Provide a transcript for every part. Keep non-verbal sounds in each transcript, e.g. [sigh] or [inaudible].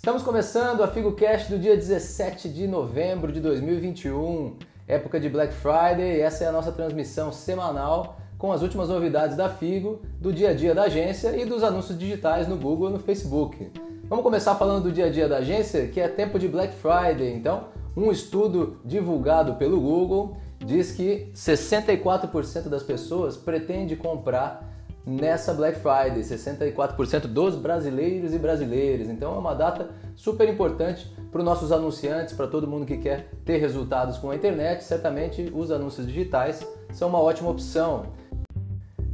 Estamos começando a FigoCast do dia 17 de novembro de 2021, época de Black Friday. Essa é a nossa transmissão semanal com as últimas novidades da Figo, do dia a dia da agência e dos anúncios digitais no Google e no Facebook. Vamos começar falando do dia a dia da agência, que é tempo de Black Friday. Então, um estudo divulgado pelo Google diz que 64% das pessoas pretende comprar nessa Black Friday, 64% dos brasileiros e brasileiras. Então é uma data super importante para os nossos anunciantes, para todo mundo que quer ter resultados com a internet. Certamente os anúncios digitais são uma ótima opção.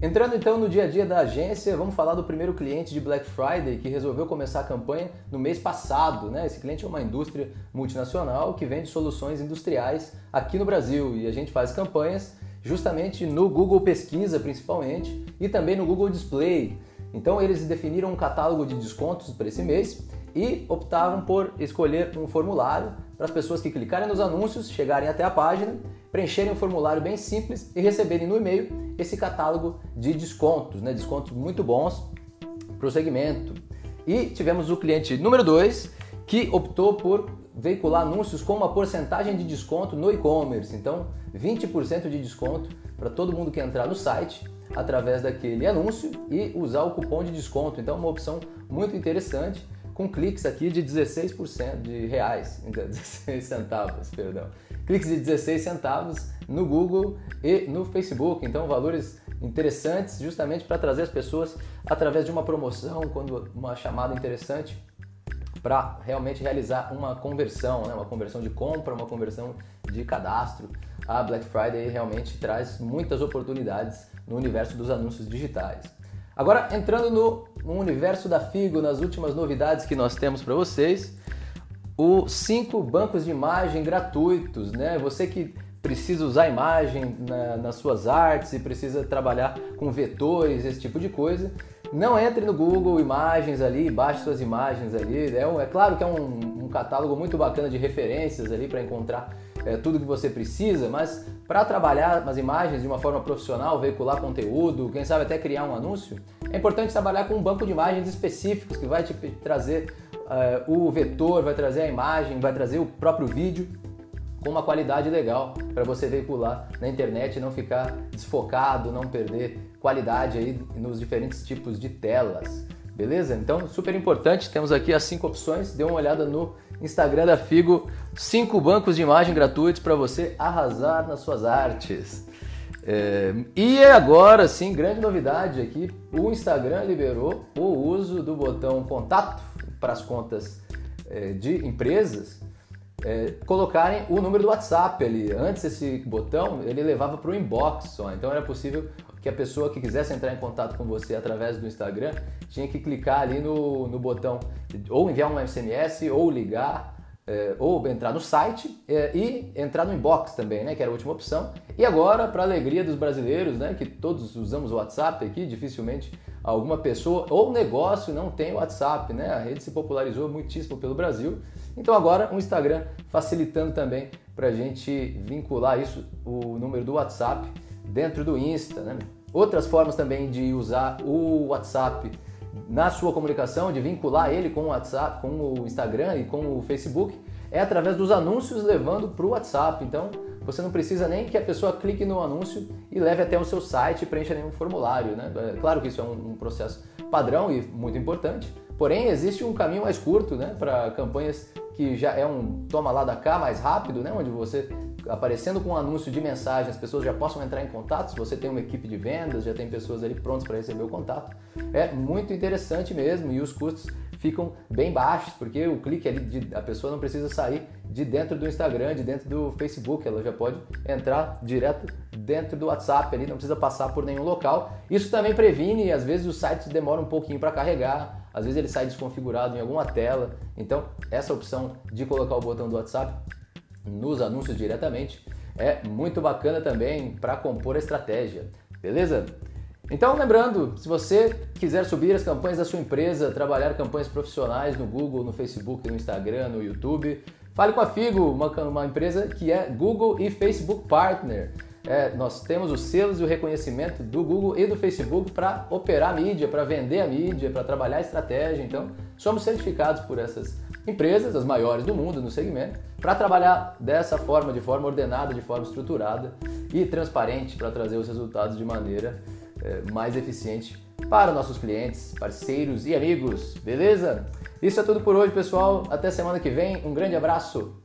Entrando então no dia a dia da agência, vamos falar do primeiro cliente de Black Friday que resolveu começar a campanha no mês passado. Né? Esse cliente é uma indústria multinacional que vende soluções industriais aqui no Brasil e a gente faz campanhas justamente no Google Pesquisa principalmente e também no Google Display. Então eles definiram um catálogo de descontos para esse mês e optaram por escolher um formulário para as pessoas que clicarem nos anúncios, chegarem até a página, preencherem um formulário bem simples e receberem no e-mail esse catálogo de descontos, né? descontos muito bons para o segmento. E tivemos o cliente número 2 que optou por veicular anúncios com uma porcentagem de desconto no e-commerce. Então, 20% de desconto para todo mundo que entrar no site através daquele anúncio e usar o cupom de desconto. Então, uma opção muito interessante com cliques aqui de 16% de reais, [laughs] 16 centavos, perdão. Cliques de 16 centavos no Google e no Facebook. Então, valores interessantes justamente para trazer as pessoas através de uma promoção, quando uma chamada interessante para realmente realizar uma conversão, né? uma conversão de compra, uma conversão de cadastro. A Black Friday realmente traz muitas oportunidades no universo dos anúncios digitais. Agora, entrando no, universo da Figo, nas últimas novidades que nós temos para vocês, os cinco bancos de imagem gratuitos, né? Você que precisa usar imagem na, nas suas artes e precisa trabalhar com vetores, esse tipo de coisa, não entre no Google Imagens ali, baixe suas imagens ali. É, é claro que é um, um, catálogo muito bacana de referências ali para encontrar é, tudo que você precisa, mas para trabalhar as imagens de uma forma profissional, veicular conteúdo, quem sabe até criar um anúncio, é importante trabalhar com um banco de imagens específicos que vai te trazer uh, o vetor, vai trazer a imagem, vai trazer o próprio vídeo com uma qualidade legal para você veicular na internet e não ficar desfocado, não perder qualidade aí nos diferentes tipos de telas. Beleza? Então, super importante, temos aqui as cinco opções. Dê uma olhada no Instagram da Figo, cinco bancos de imagem gratuitos para você arrasar nas suas artes. É, e agora sim, grande novidade aqui: o Instagram liberou o uso do botão contato para as contas é, de empresas é, colocarem o número do WhatsApp ali. Antes esse botão ele levava para o inbox só, então era possível que a pessoa que quisesse entrar em contato com você através do Instagram tinha que clicar ali no, no botão ou enviar um SMS ou ligar é, ou entrar no site é, e entrar no inbox também, né, que era a última opção. E agora, para alegria dos brasileiros, né, que todos usamos o WhatsApp aqui, dificilmente alguma pessoa ou negócio não tem WhatsApp, né? A rede se popularizou muitíssimo pelo Brasil. Então agora o Instagram facilitando também para a gente vincular isso, o número do WhatsApp dentro do Insta, né? Outras formas também de usar o WhatsApp na sua comunicação, de vincular ele com o WhatsApp, com o Instagram e com o Facebook, é através dos anúncios levando para o WhatsApp. Então, você não precisa nem que a pessoa clique no anúncio e leve até o seu site e preencha nenhum formulário. Né? É claro que isso é um, um processo padrão e muito importante, porém existe um caminho mais curto né, para campanhas que já é um toma lá da cá mais rápido, né, onde você aparecendo com um anúncio de mensagem, as pessoas já possam entrar em contato. Se você tem uma equipe de vendas, já tem pessoas ali prontas para receber o contato. É muito interessante mesmo e os custos ficam bem baixos, porque o clique ali, de, a pessoa não precisa sair de dentro do Instagram, de dentro do Facebook, ela já pode entrar direto dentro do WhatsApp ali, não precisa passar por nenhum local. Isso também previne, às vezes o site demora um pouquinho para carregar, às vezes ele sai desconfigurado em alguma tela. Então, essa opção de colocar o botão do WhatsApp nos anúncios diretamente é muito bacana também para compor a estratégia, beleza? Então, lembrando, se você quiser subir as campanhas da sua empresa, trabalhar campanhas profissionais no Google, no Facebook, no Instagram, no YouTube, fale com a Figo, uma, uma empresa que é Google e Facebook Partner. É, nós temos os selos e o reconhecimento do Google e do Facebook para operar a mídia, para vender a mídia, para trabalhar a estratégia. Então, somos certificados por essas empresas, as maiores do mundo no segmento, para trabalhar dessa forma, de forma ordenada, de forma estruturada e transparente para trazer os resultados de maneira é, mais eficiente para nossos clientes, parceiros e amigos, beleza? Isso é tudo por hoje, pessoal. Até semana que vem. Um grande abraço.